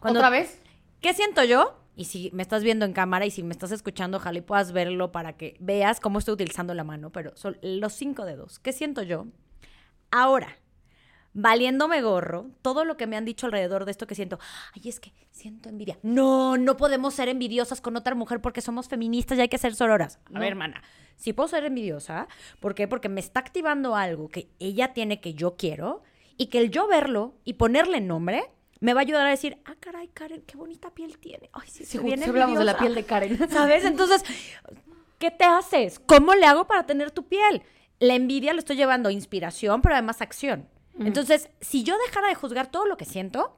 Cuando- ¿Otra vez? ¿Qué siento yo? Y si me estás viendo en cámara y si me estás escuchando, ojalá y puedas verlo para que veas cómo estoy utilizando la mano, pero son los cinco dedos. ¿Qué siento yo? Ahora, valiéndome gorro, todo lo que me han dicho alrededor de esto que siento, ay, es que siento envidia. No, no podemos ser envidiosas con otra mujer porque somos feministas y hay que ser sororas. A No. ver, hermana, sí puedo ser envidiosa. ¿Por qué? Porque me está activando algo que ella tiene que yo quiero y que el yo verlo y ponerle nombre me va a ayudar a decir, ah, caray, Karen, qué bonita piel tiene. Ay, sí, Sí, sí hablamos de la envidiosa". piel de Karen. ¿Sabes? Entonces, ¿qué te haces? ¿Cómo le hago para tener tu piel? La envidia le estoy llevando a inspiración, pero además acción. Entonces, si yo dejara de juzgar todo lo que siento,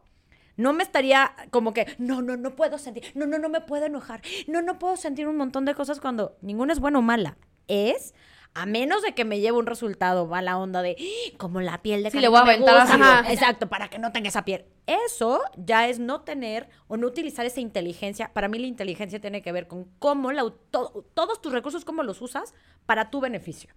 no me estaría como que, no, no, no puedo sentir, no, no, no me puedo enojar, no, no puedo sentir un montón de cosas cuando ninguna es buena o mala. Es, a menos de que me lleve un resultado mala onda de, "Ah, como la piel de Sí, le voy a aventar gusta". Exacto, para que no tenga esa piel. Eso ya es no tener o no utilizar esa inteligencia. Para mí la inteligencia tiene que ver con cómo la, to- todos tus recursos, cómo los usas para tu beneficio.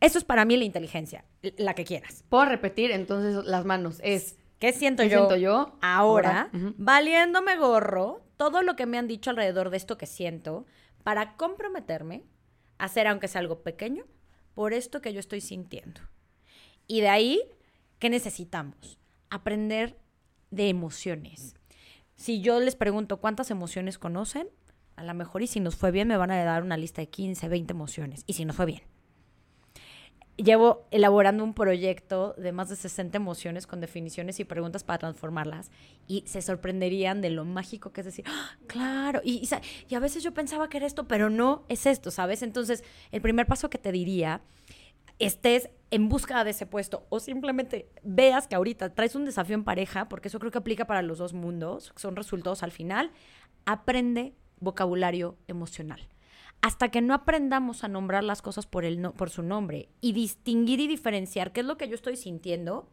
Eso es para mí la inteligencia, la que quieras. Puedo repetir entonces las manos. Es ¿Qué siento ¿Qué yo? siento yo? Ahora, valiéndome gorro, todo lo que me han dicho alrededor de esto que siento, para comprometerme hacer, aunque sea algo pequeño, por esto que yo estoy sintiendo. Y de ahí, ¿qué necesitamos? Aprender de emociones. Si yo les pregunto cuántas emociones conocen, a lo mejor y si nos fue bien me van a dar una lista de 15, 20 emociones. Y si nos fue bien. Llevo elaborando un proyecto de más de 60 emociones con definiciones y preguntas para transformarlas y se sorprenderían de lo mágico que es decir, "Ah, claro, y, y a veces yo pensaba que era esto, pero no es esto, ¿sabes? Entonces, el primer paso que te diría, estés en búsqueda de ese puesto o simplemente veas que ahorita traes un desafío en pareja, porque eso creo que aplica para los dos mundos, son resultados al final, aprende vocabulario emocional. Hasta que no aprendamos a nombrar las cosas por, el no- por su nombre y distinguir y diferenciar qué es lo que yo estoy sintiendo,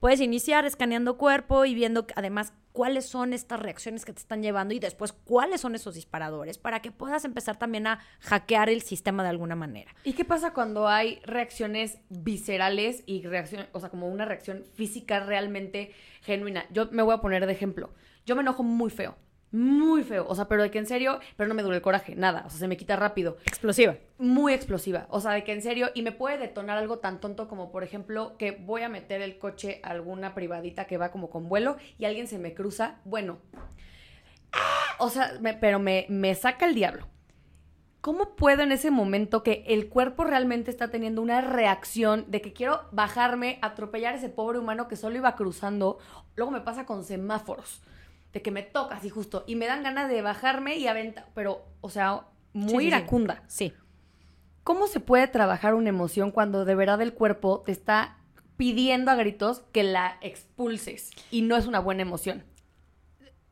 puedes iniciar escaneando cuerpo y viendo además cuáles son estas reacciones que te están llevando y después cuáles son esos disparadores para que puedas empezar también a hackear el sistema de alguna manera. ¿Y qué pasa cuando hay reacciones viscerales y reacción, o sea, como una reacción física realmente genuina? Yo me voy a poner de ejemplo. Yo me enojo muy feo, muy feo, o sea, pero de que en serio, pero no me dura el coraje, nada, o sea, se me quita rápido. Explosiva. Muy explosiva, o sea, de que en serio, y me puede detonar algo tan tonto como, por ejemplo, que voy a meter el coche a alguna privadita que va como con vuelo y alguien se me cruza, bueno, ¡ah! o sea, me- pero me, me saca el diablo. ¿Cómo puedo en ese momento que el cuerpo realmente está teniendo una reacción de que quiero bajarme, atropellar a ese pobre humano que solo iba cruzando? Luego me pasa con semáforos, de que me toca así justo y me dan ganas de bajarme y aventar, pero, o sea, muy Sí, sí, sí. iracunda. Sí. ¿Cómo se puede trabajar una emoción cuando de verdad el cuerpo te está pidiendo a gritos que la expulses y no es una buena emoción?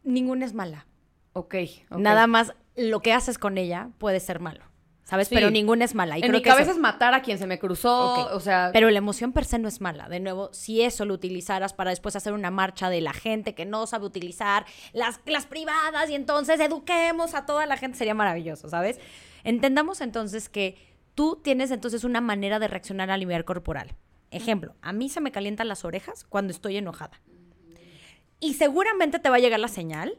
Ninguna es mala. Ok. ok. Nada más lo que haces con ella puede ser malo. ¿Sabes? Sí. Pero ninguna es mala. Y en creo mi que eso- cabeza es matar a quien se me cruzó, o sea... Pero la emoción per se no es mala. De nuevo, si eso lo utilizaras para después hacer una marcha de la gente que no sabe utilizar las, las privadas y entonces eduquemos a toda la gente, sería maravilloso, ¿sabes? Entendamos entonces que tú tienes entonces una manera de reaccionar al nivel corporal. Ejemplo, a mí se me calientan las orejas cuando estoy enojada. Y seguramente te va a llegar la señal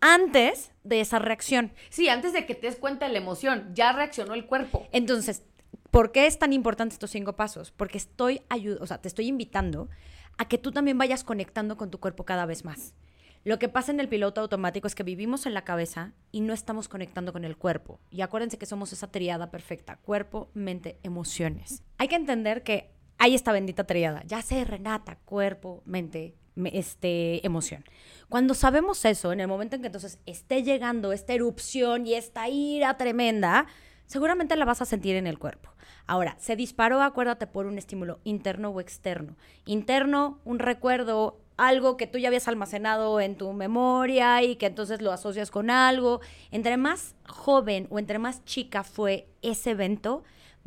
antes de esa reacción. Sí, antes de que te des cuenta de la emoción, ya reaccionó el cuerpo. Entonces, ¿por qué es tan importante estos cinco pasos? Porque estoy o sea, te estoy invitando a que tú también vayas conectando con tu cuerpo cada vez más. Lo que pasa en el piloto automático es que vivimos en la cabeza y no estamos conectando con el cuerpo. Y acuérdense que somos esa triada perfecta, cuerpo, mente, emociones. Hay que entender que hay esta bendita triada, ya sé, Renata, cuerpo, mente, me- este, emoción. Cuando sabemos eso, en el momento en que entonces esté llegando esta erupción y esta ira tremenda, seguramente la vas a sentir en el cuerpo. Ahora, se disparó, acuérdate, por un estímulo interno o externo. Interno, un recuerdo, algo que tú ya habías almacenado en tu memoria y que entonces lo asocias con algo. Entre más joven o entre más chica fue ese evento,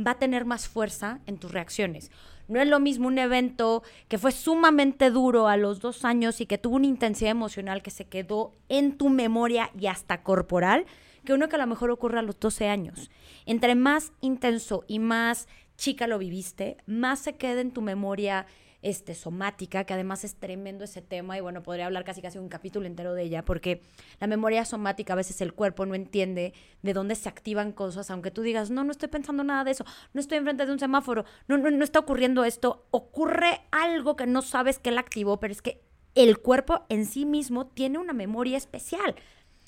va a tener más fuerza en tus reacciones. No es lo mismo un evento que fue sumamente duro a los dos años y que tuvo una intensidad emocional que se quedó en tu memoria y hasta corporal, que uno que a lo mejor ocurre a los 12 años. Entre más intenso y más chica lo viviste, más se queda en tu memoria este, somática, que además es tremendo ese tema, y bueno, podría hablar casi casi un capítulo entero de ella, porque la memoria somática, a veces el cuerpo no entiende de dónde se activan cosas, aunque tú digas, no, no estoy pensando nada de eso, no estoy enfrente de un semáforo, no, no, no está ocurriendo esto, ocurre algo que no sabes que la activó, pero es que el cuerpo en sí mismo tiene una memoria especial.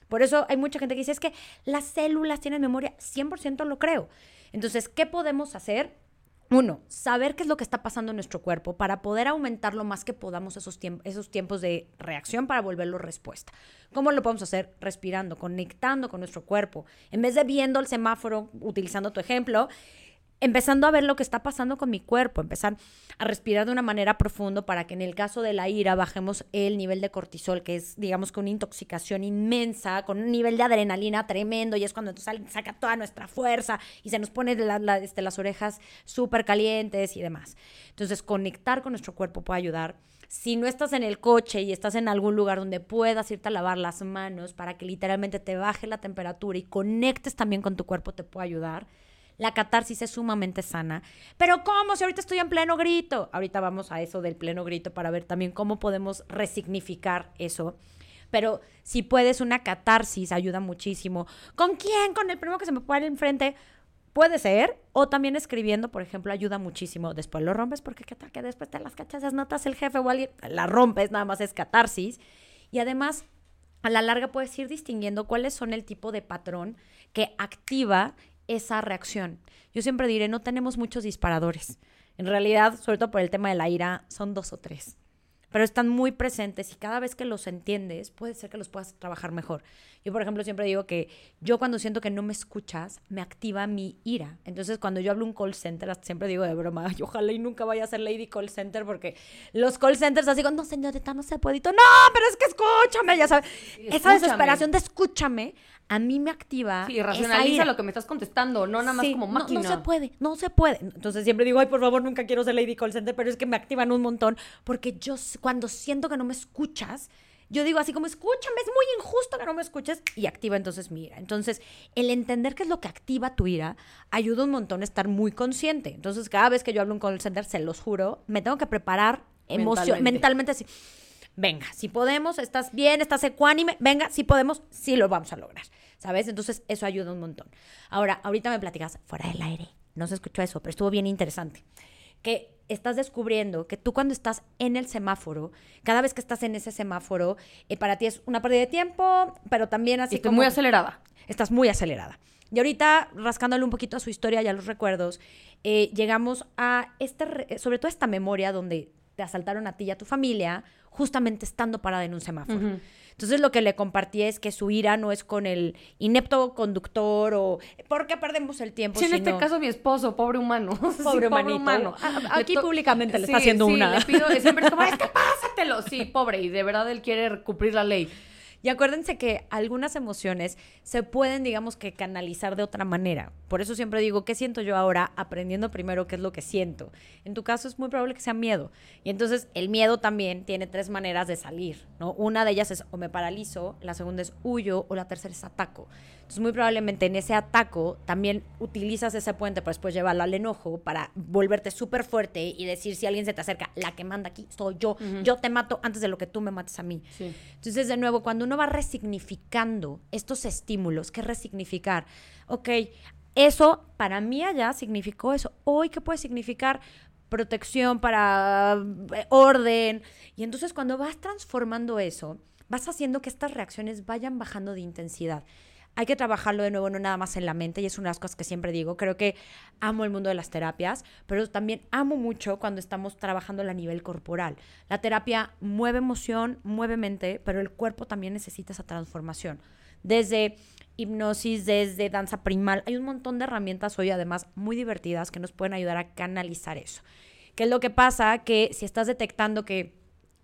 Por eso hay mucha gente que dice, es que las células tienen memoria, 100% lo creo. Entonces, ¿qué podemos hacer? Uno, saber qué es lo que está pasando en nuestro cuerpo para poder aumentar lo más que podamos esos, esos tiempos de reacción para volverlo respuesta. ¿Cómo lo podemos hacer? Respirando, conectando con nuestro cuerpo. En vez de viendo el semáforo, utilizando tu ejemplo, empezando a ver lo que está pasando con mi cuerpo, empezar a respirar de una manera profunda para que en el caso de la ira bajemos el nivel de cortisol, que es, digamos, con una intoxicación inmensa, con un nivel de adrenalina tremendo, y es cuando entonces saca toda nuestra fuerza y se nos pone la- este, las orejas súper calientes y demás. Entonces, conectar con nuestro cuerpo puede ayudar. Si no estás en el coche y estás en algún lugar donde puedas irte a lavar las manos para que literalmente te baje la temperatura y conectes también con tu cuerpo, te puede ayudar. La catarsis es sumamente sana. Pero ¿cómo? Si ahorita estoy en pleno grito. Ahorita vamos a eso del pleno grito para ver también cómo podemos resignificar eso. Pero si puedes, una catarsis ayuda muchísimo. ¿Con quién? Con el primo que se me pone enfrente. Puede ser. O también escribiendo, por ejemplo, ayuda muchísimo. Después lo rompes porque qué tal que después te las cachas, notas el jefe o alguien. La rompes, nada más es catarsis. Y además, a la larga puedes ir distinguiendo cuáles son el tipo de patrón que activa esa reacción. Yo siempre diré, no tenemos muchos disparadores. En realidad, sobre todo por el tema de la ira, son dos o tres. Pero están muy presentes y cada vez que los entiendes, puede ser que los puedas trabajar mejor. Yo, por ejemplo, siempre digo que yo cuando siento que no me escuchas, me activa mi ira. Entonces, cuando yo hablo un call center, siempre digo de broma, "Ay, ojalá y nunca vaya a ser Lady Call Center porque los call centers así, digo, no, señorita, no se puede. Y tú, no, pero es que escúchame, ya sabes. Esa escúchame. desesperación de escúchame, a mí me activa. Sí, racionaliza lo que me estás contestando, no nada más Sí, como máquina. No, se puede, no se puede. Entonces siempre digo, ay, por favor, nunca quiero ser Lady Call Center, pero es que me activan un montón, porque yo cuando siento que no me escuchas, yo digo así como, escúchame, es muy injusto que no me escuches, y activa entonces mi ira. Entonces, el entender qué es lo que activa tu ira ayuda un montón a estar muy consciente. Entonces, cada vez que yo hablo un call center, se los juro, me tengo que preparar Mentalmente. mentalmente así. Venga, si podemos, estás bien, estás ecuánime, venga, si podemos, sí lo vamos a lograr, ¿sabes? Entonces eso ayuda un montón. Ahora, ahorita me platicas, fuera del aire, no se escuchó eso, pero estuvo bien interesante, que estás descubriendo que tú cuando estás en el semáforo, cada vez que estás en ese semáforo, eh, para ti es una pérdida de tiempo, pero también así Y estoy como muy acelerada. estás muy acelerada. Y ahorita, rascándole un poquito a su historia y a los recuerdos, eh, llegamos a este, re- sobre todo esta memoria donde te asaltaron a ti y a tu familia, justamente estando parada en un semáforo. Entonces lo que le compartí es que su ira no es con el inepto conductor o ¿por qué perdemos el tiempo? Sí, en este caso mi esposo, pobre humano. Sí, Pobre. A- a- aquí Le públicamente le está haciendo sí, una. le pido, siempre es como, es que pásatelo. Sí, pobre, y de verdad él quiere cumplir la ley. Y acuérdense que algunas emociones se pueden, digamos que, canalizar de otra manera. Por eso siempre digo, ¿qué siento yo ahora? Aprendiendo primero qué es lo que siento. En tu caso es muy probable que sea miedo. Y entonces el miedo también tiene tres maneras de salir, ¿no? Una de ellas es o me paralizo, la segunda es huyo o la tercera es ataco. Entonces muy probablemente en ese ataco también utilizas ese puente para después llevarlo al enojo, para volverte súper fuerte y decir si alguien se te acerca, la que manda aquí soy yo, yo te mato antes de lo que tú me mates a mí. Entonces de nuevo, cuando uno va resignificando estos estímulos, ¿qué resignificar? Ok, eso para mí allá significó eso. Hoy, ¿qué puede significar? protección, para eh, orden. Y entonces cuando vas transformando eso, vas haciendo que estas reacciones vayan bajando de intensidad hay que trabajarlo de nuevo, no nada más en la mente, y es una de las cosas que siempre digo. Creo que amo el mundo de las terapias, pero también amo mucho cuando estamos trabajando a nivel corporal. La terapia mueve emoción, mueve mente, pero el cuerpo también necesita esa transformación. Desde hipnosis, desde danza primal, hay un montón de herramientas hoy además muy divertidas que nos pueden ayudar a canalizar eso. ¿Qué es lo que pasa? Que si estás detectando que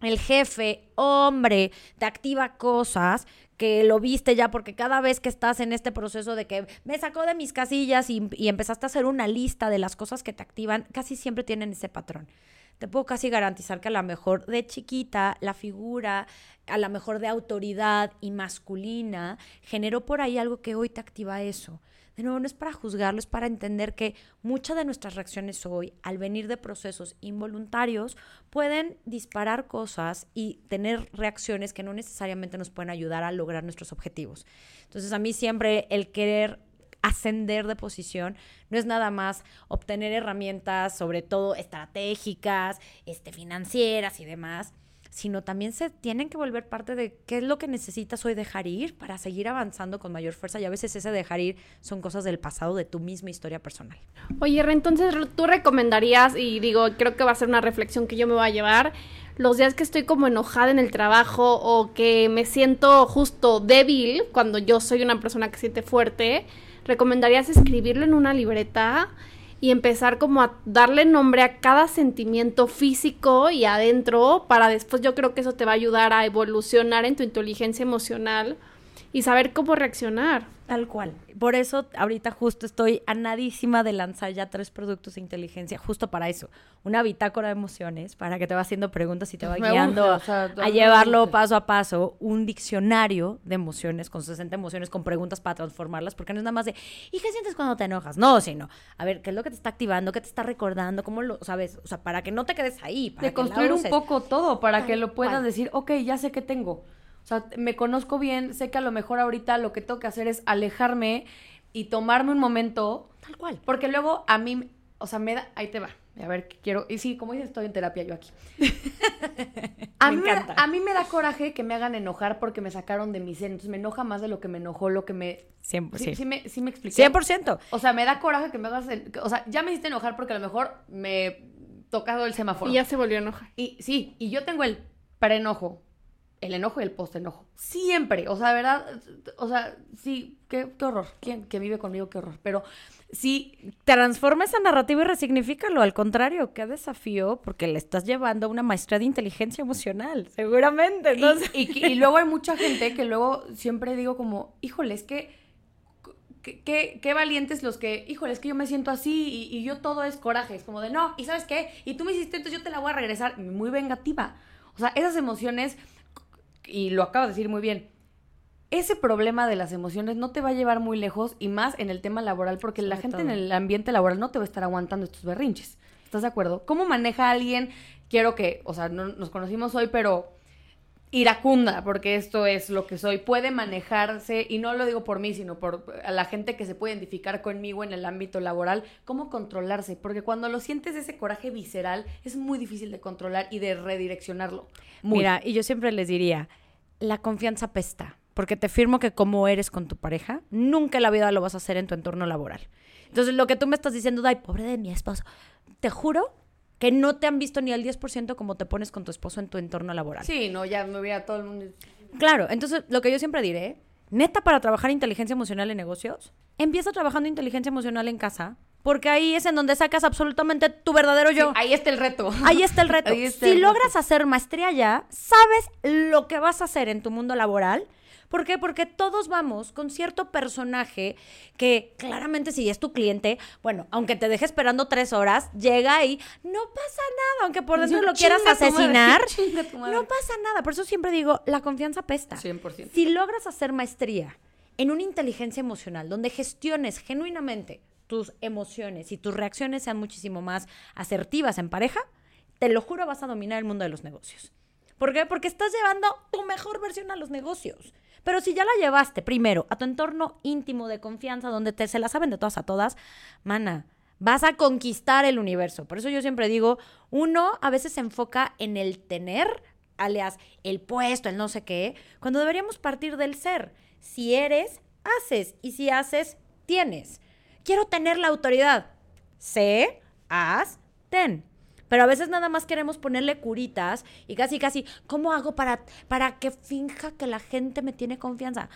el jefe, hombre, te activa cosas que lo viste ya, porque cada vez que estás en este proceso de que me sacó de mis casillas y, empezaste a hacer una lista de las cosas que te activan, casi siempre tienen ese patrón. Te puedo casi garantizar que a lo mejor de chiquita la figura, a lo mejor de autoridad y masculina, generó por ahí algo que hoy te activa eso. De no es para juzgarlo, es para entender que muchas de nuestras reacciones hoy, al venir de procesos involuntarios, pueden disparar cosas y tener reacciones que no necesariamente nos pueden ayudar a lograr nuestros objetivos. Entonces, a mí siempre el querer ascender de posición no es nada más obtener herramientas, sobre todo estratégicas, este, financieras y demás, sino también se tienen que volver parte de qué es lo que necesitas hoy dejar ir para seguir avanzando con mayor fuerza y a veces ese dejar ir son cosas del pasado de tu misma historia personal. Oye, entonces tú recomendarías, y digo, creo que va a ser una reflexión que yo me voy a llevar, los días que estoy como enojada en el trabajo o que me siento justo débil cuando yo soy una persona que siente fuerte, ¿recomendarías escribirlo en una libreta? Y empezar como a darle nombre a cada sentimiento físico y adentro para después yo creo que eso te va a ayudar a evolucionar en tu inteligencia emocional y saber cómo reaccionar. Tal cual. Por eso ahorita justo estoy anadísima de lanzar ya tres productos de inteligencia, justo para eso. Una bitácora de emociones, para que te va haciendo preguntas y te va guiando a llevarlo paso a paso. Un diccionario de emociones, con 60 emociones, con preguntas para transformarlas, porque no es nada más de, ¿y qué sientes cuando te enojas? No, sino, a ver, ¿qué es lo que te está activando? ¿Qué te está recordando? ¿Cómo lo sabes? O sea, para que no te quedes ahí. de construir un poco todo, para que lo puedas decir, ok, ya sé qué tengo. O sea, me conozco bien, sé que a lo mejor ahorita lo que tengo que hacer es alejarme y tomarme un momento. Tal cual. Porque luego a mí, o sea, me da, ahí te va. A ver, quiero. Y sí, como dices, estoy en terapia yo aquí. a, me mí, encanta. a mí me da coraje que me hagan enojar porque me sacaron de mi centro. Entonces me enoja más de lo que me enojó, lo que me. 100%. Sí, sí, me, sí me expliqué. 100%. O sea, me da coraje que me hagas. O sea, ya me hiciste enojar porque a lo mejor me tocado el semáforo. Y ya se volvió a enojar. Y sí, y yo tengo el pre-enojo el enojo y el post-enojo. Siempre. O sea, ¿verdad? O sea, sí, qué, horror. ¿Quién que vive conmigo? Qué horror. Pero sí. Transforma esa narrativa y resignifícalo. Al contrario, qué desafío, porque le estás llevando a una maestría de inteligencia emocional, seguramente. Y, luego hay mucha gente que luego siempre digo como, híjole, es que. Qué, qué, valientes los que, híjole, es que yo me siento así y, y yo todo es coraje. Es como de, no, ¿y sabes qué? Y tú me hiciste, entonces yo te la voy a regresar. Muy vengativa. O sea, esas emociones y lo acabas de decir muy bien, ese problema de las emociones no te va a llevar muy lejos y más en el tema laboral, porque la gente en el ambiente laboral no te va a estar aguantando estos berrinches. ¿Estás de acuerdo? ¿Cómo maneja alguien? Quiero que, o sea, no, nos conocimos hoy, pero iracunda, porque esto es lo que soy, puede manejarse, y no lo digo por mí, sino por la gente que se puede identificar conmigo en el ámbito laboral, cómo controlarse, porque cuando lo sientes ese coraje visceral, es muy difícil de controlar y de redireccionarlo. Mira, y yo siempre les diría, la confianza pesta, porque te firmo que como eres con tu pareja, nunca en la vida lo vas a hacer en tu entorno laboral. Entonces, lo que tú me estás diciendo, ay, pobre de mi esposo, te juro que no te han visto ni al 10% como te pones con tu esposo en tu entorno laboral. Sí, no, ya me a todo el mundo. Claro, entonces lo que yo siempre diré, neta para trabajar inteligencia emocional en negocios, empieza trabajando inteligencia emocional en casa, porque ahí es en donde sacas absolutamente tu verdadero yo. ahí está el reto. Ahí está el reto. si logras hacer maestría ya, sabes lo que vas a hacer en tu mundo laboral ¿Por qué? Porque todos vamos con cierto personaje que claramente si es tu cliente, bueno, aunque te deje esperando tres horas, llega y no pasa nada, aunque por dentro lo quieras asesinar, no pasa nada. Por eso siempre digo, la confianza pesta. 100%. Si logras hacer maestría en una inteligencia emocional donde gestiones genuinamente tus emociones y tus reacciones sean muchísimo más asertivas en pareja, te lo juro vas a dominar el mundo de los negocios. ¿Por qué? Porque estás llevando tu mejor versión a los negocios. Pero si ya la llevaste primero a tu entorno íntimo de confianza, donde te, se la saben de todas a todas, mana, vas a conquistar el universo. Por eso yo siempre digo, uno a veces se enfoca en el tener, alias el puesto, el no sé qué, cuando deberíamos partir del ser. Si eres, haces. Y si haces, tienes. Quiero tener la autoridad. Sé, haz, ten. Pero a veces nada más queremos ponerle curitas y casi, casi, ¿cómo hago para, para que finja que la gente me tiene confianza?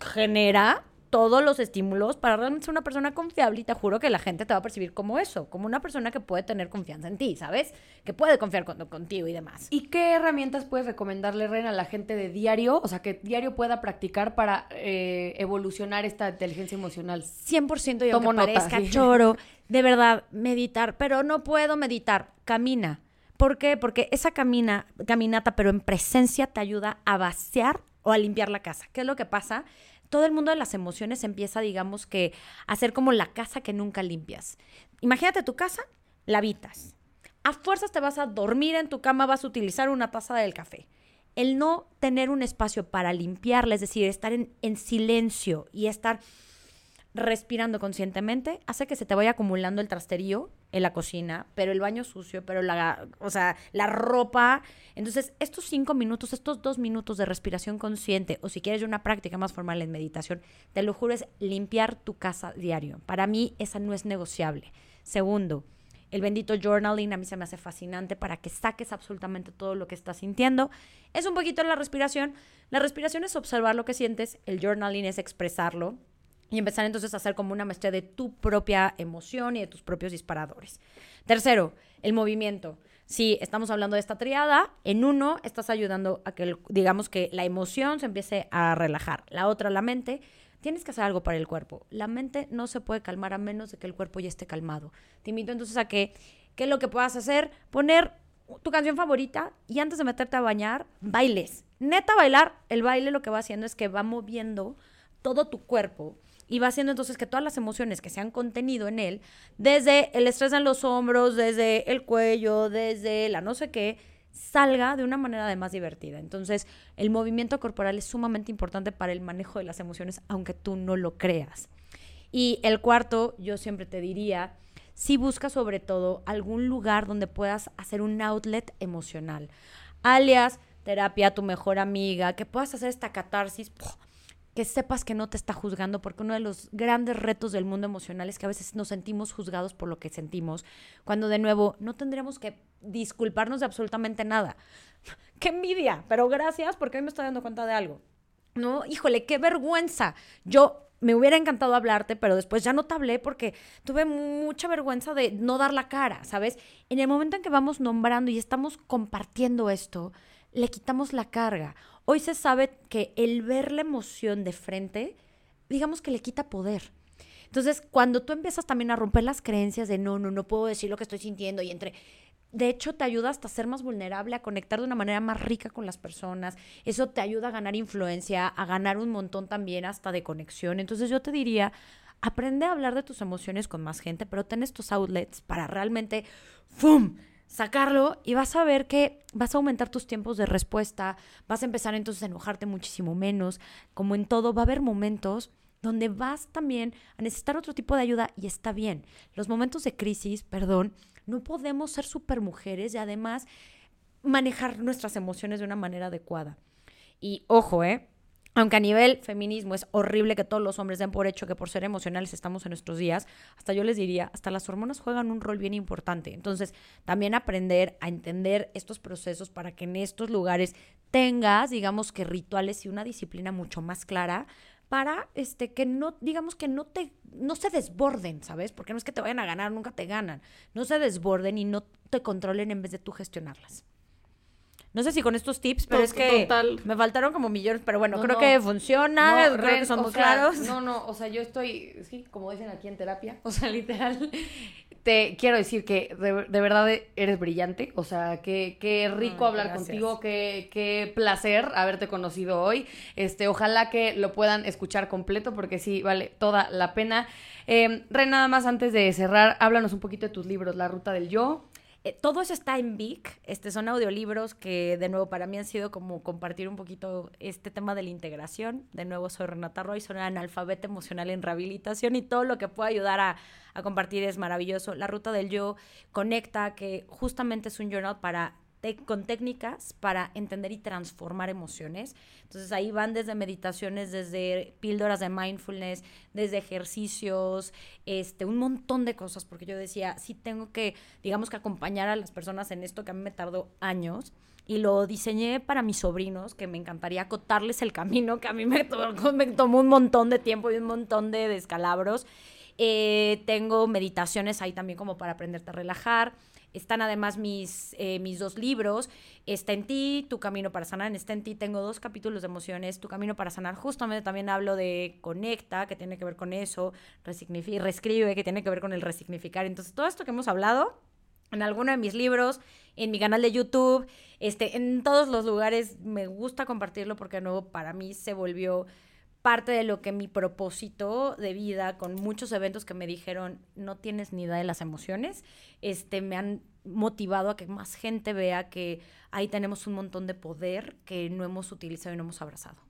Genera todos los estímulos para realmente ser una persona confiable y te juro que la gente te va a percibir como eso, como una persona que puede tener confianza en ti, ¿sabes? Que puede confiar con- contigo y demás. ¿Y qué herramientas puedes recomendarle, Ren, a la gente de diario? O sea, que diario pueda practicar para eh, evolucionar esta inteligencia emocional. 100% y Tomo aunque nota, parezca sí. choro, de verdad, meditar, pero no puedo meditar, camina. ¿Por qué? Porque esa camina, caminata, pero en presencia, te ayuda a vaciar o a limpiar la casa. ¿Qué es lo que pasa? Todo el mundo de las emociones empieza, digamos que, a ser como la casa que nunca limpias. Imagínate tu casa, la habitas. A fuerzas te vas a dormir en tu cama, vas a utilizar una taza del café. El no tener un espacio para limpiarla, es decir, estar en, en silencio y estar respirando conscientemente hace que se te vaya acumulando el trasterío en la cocina, pero el baño sucio, pero la, o sea, la ropa. Entonces, estos cinco minutos, estos dos minutos de respiración consciente, o si quieres una práctica más formal en meditación, te lo juro, es limpiar tu casa diario. Para mí, esa no es negociable. Segundo, el bendito journaling a mí se me hace fascinante para que saques absolutamente todo lo que estás sintiendo. Es un poquito la respiración. La respiración es observar lo que sientes, el journaling es expresarlo y empezar entonces a hacer como una maestría de tu propia emoción y de tus propios disparadores. Tercero, el movimiento. Si estamos hablando de esta triada, en uno estás ayudando a que, digamos que la emoción se empiece a relajar. La otra, la mente, tienes que hacer algo para el cuerpo. La mente no se puede calmar a menos de que el cuerpo ya esté calmado. Te invito entonces a que, ¿qué es lo que puedas hacer? Poner tu canción favorita y antes de meterte a bañar, bailes. Neta, bailar, el baile lo que va haciendo es que va moviendo todo tu cuerpo y va haciendo entonces que todas las emociones que se han contenido en él, desde el estrés en los hombros, desde el cuello, desde la no sé qué, salga de una manera además divertida. Entonces, el movimiento corporal es sumamente importante para el manejo de las emociones, aunque tú no lo creas. Y el cuarto, yo siempre te diría, si busca sobre todo algún lugar donde puedas hacer un outlet emocional, alias terapia, tu mejor amiga, que puedas hacer esta catarsis. Que sepas que no te está juzgando, porque uno de los grandes retos del mundo emocional es que a veces nos sentimos juzgados por lo que sentimos, cuando de nuevo no tendríamos que disculparnos de absolutamente nada. ¡Qué envidia! Pero gracias porque me estoy dando cuenta de algo. No, híjole, qué vergüenza. Yo me hubiera encantado hablarte, pero después ya no te hablé porque tuve mucha vergüenza de no dar la cara, ¿sabes? En el momento en que vamos nombrando y estamos compartiendo esto, le quitamos la carga. Hoy se sabe que el ver la emoción de frente, digamos que le quita poder. Entonces, cuando tú empiezas también a romper las creencias de no, no, no puedo decir lo que estoy sintiendo y entre... De hecho, te ayuda hasta a ser más vulnerable, a conectar de una manera más rica con las personas. Eso te ayuda a ganar influencia, a ganar un montón también hasta de conexión. Entonces yo te diría, aprende a hablar de tus emociones con más gente, pero ten estos outlets para realmente, ¡fum!, sacarlo y vas a ver que vas a aumentar tus tiempos de respuesta, vas a empezar entonces a enojarte muchísimo menos. Como en todo, va a haber momentos donde vas también a necesitar otro tipo de ayuda y está bien. Los momentos de crisis, perdón, no podemos ser supermujeres y además manejar nuestras emociones de una manera adecuada. Y ojo, ¿eh? Aunque a nivel feminismo es horrible que todos los hombres den por hecho que por ser emocionales estamos en nuestros días, hasta yo les diría, hasta las hormonas juegan un rol bien importante. Entonces, también aprender a entender estos procesos para que en estos lugares tengas, digamos que rituales y una disciplina mucho más clara para este que no digamos que no te no se desborden, ¿sabes? Porque no es que te vayan a ganar, nunca te ganan. No se desborden y no te controlen en vez de tú gestionarlas. No sé si con estos tips, pero es que Total. me faltaron como millones, pero bueno, No, creo no. que funciona, No, creo Ren, que son muy sea, claros. No, no, o sea, yo estoy, sí, como dicen aquí en terapia, o sea, literal, te quiero decir que de, de verdad eres brillante, o sea, qué, qué rico hablar gracias. contigo, qué, qué placer haberte conocido hoy. Este, ojalá que lo puedan escuchar completo porque sí vale toda la pena. Eh, Ren, nada más antes de cerrar, háblanos un poquito de tus libros, La Ruta del Yo. Eh, todo eso está en Vic. Este, son audiolibros que, de nuevo, para mí han sido como compartir un poquito este tema de la integración. De nuevo, soy Renata Roy, soy analfabeta emocional en rehabilitación y todo lo que pueda ayudar a, a compartir es maravilloso. La ruta del yo conecta, que justamente es un journal para con técnicas para entender y transformar emociones. Entonces ahí van desde meditaciones, desde píldoras de mindfulness, desde ejercicios, este, un montón de cosas, porque yo decía, sí tengo que, digamos que acompañar a las personas en esto que a mí me tardó años. Y lo diseñé para mis sobrinos, que me encantaría acotarles el camino, que a mí me, to- me tomó un montón de tiempo y un montón de descalabros. Eh, tengo meditaciones ahí también como para aprenderte a relajar. Están además mis, eh, mis dos libros. Está en ti, Tu Camino para Sanar. Está en ti tengo dos capítulos de emociones. Tu Camino para Sanar, justamente también hablo de Conecta, que tiene que ver con eso. Resignifi- Reescribe, que tiene que ver con el resignificar. Entonces, todo esto que hemos hablado en alguno de mis libros, en mi canal de YouTube, este, en todos los lugares me gusta compartirlo porque de nuevo para mí se volvió parte de lo que mi propósito de vida con muchos eventos que me dijeron no tienes ni idea de las emociones, este me han motivado a que más gente vea que ahí tenemos un montón de poder que no hemos utilizado y no hemos abrazado.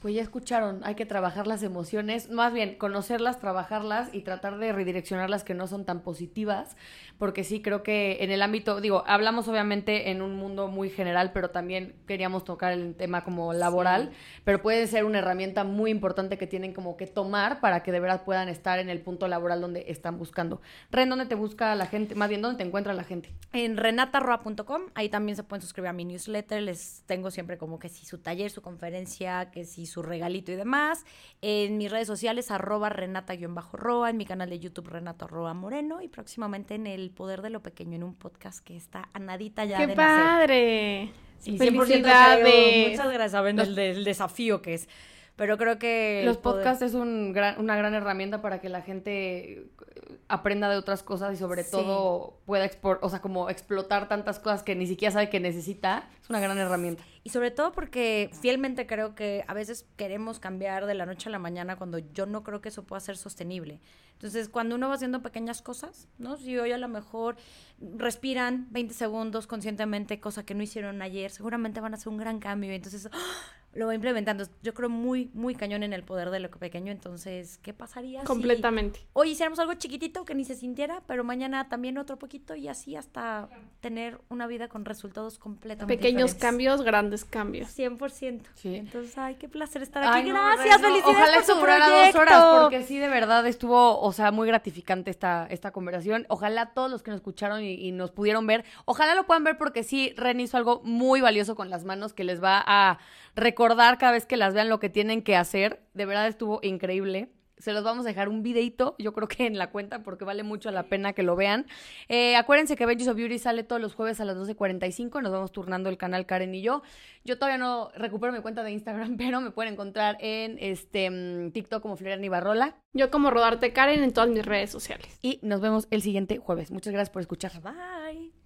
Pues ya escucharon, hay que trabajar las emociones, más bien conocerlas, trabajarlas y tratar de redireccionar las que no son tan positivas, porque sí creo que en el ámbito, digo, hablamos obviamente en un mundo muy general, pero también queríamos tocar el tema como laboral, pero puede ser una herramienta muy importante que tienen como que tomar para que de verdad puedan estar en el punto laboral donde están buscando. Ren, ¿dónde te busca la gente? Más bien, ¿dónde te encuentra la gente? En renatarroa.com, ahí también se pueden suscribir a mi newsletter, les tengo siempre como que si su taller, su conferencia, que si su regalito y demás. En mis redes sociales, arroba renata-roa, en mi canal de YouTube Renata Roa Moreno y próximamente en El Poder de lo Pequeño, en un podcast que está a nadita ya ¡Qué de nacer. padre! Sí, 100% ¡Felicidades! Muchas gracias, saben el, del desafío que es. Pero creo que... Los poder- podcasts es un gran, una gran herramienta para que la gente eh, aprenda de otras cosas y sobre Sí. todo pueda expor- o sea, como explotar tantas cosas que ni siquiera sabe que necesita. Es una gran herramienta. Y sobre todo porque fielmente creo que a veces queremos cambiar de la noche a la mañana cuando yo no creo que eso pueda ser sostenible. Entonces, cuando uno va haciendo pequeñas cosas, ¿no? Si hoy a lo mejor respiran 20 segundos conscientemente, cosa que no hicieron ayer, seguramente van a hacer un gran cambio. Entonces, ¡ah! Lo va implementando. Yo creo muy, muy cañón en el poder de lo pequeño. Entonces, ¿qué pasaría si Completamente. hoy hiciéramos algo chiquitito que ni se sintiera, pero mañana también otro poquito y así hasta tener una vida con resultados completamente Pequeños diferentes. cambios, grandes cambios. 100%. Sí. Entonces, ay, qué placer estar Ay, aquí. no, Gracias, no. felicidades Ojalá por esto su durara proyecto. dos horas, porque sí, de verdad estuvo, o sea, muy gratificante esta, esta conversación. Ojalá todos los que nos escucharon y, y nos pudieron ver, ojalá lo puedan ver porque sí, Ren hizo algo muy valioso con las manos que les va a recordar cada vez que las vean lo que tienen que hacer. De verdad estuvo increíble. Se los vamos a dejar un videito, yo creo que en la cuenta, porque vale mucho la pena que lo vean. Eh, acuérdense que Benji's of Beauty sale todos los jueves a las 12.45. Nos vamos turnando el canal Karen y yo. Yo todavía no recupero mi cuenta de Instagram, pero me pueden encontrar en este mm, TikTok como Florian Barrola. Yo como Rodarte Karen en todas mis redes sociales. Y nos vemos el siguiente jueves. Muchas gracias por escuchar. Bye.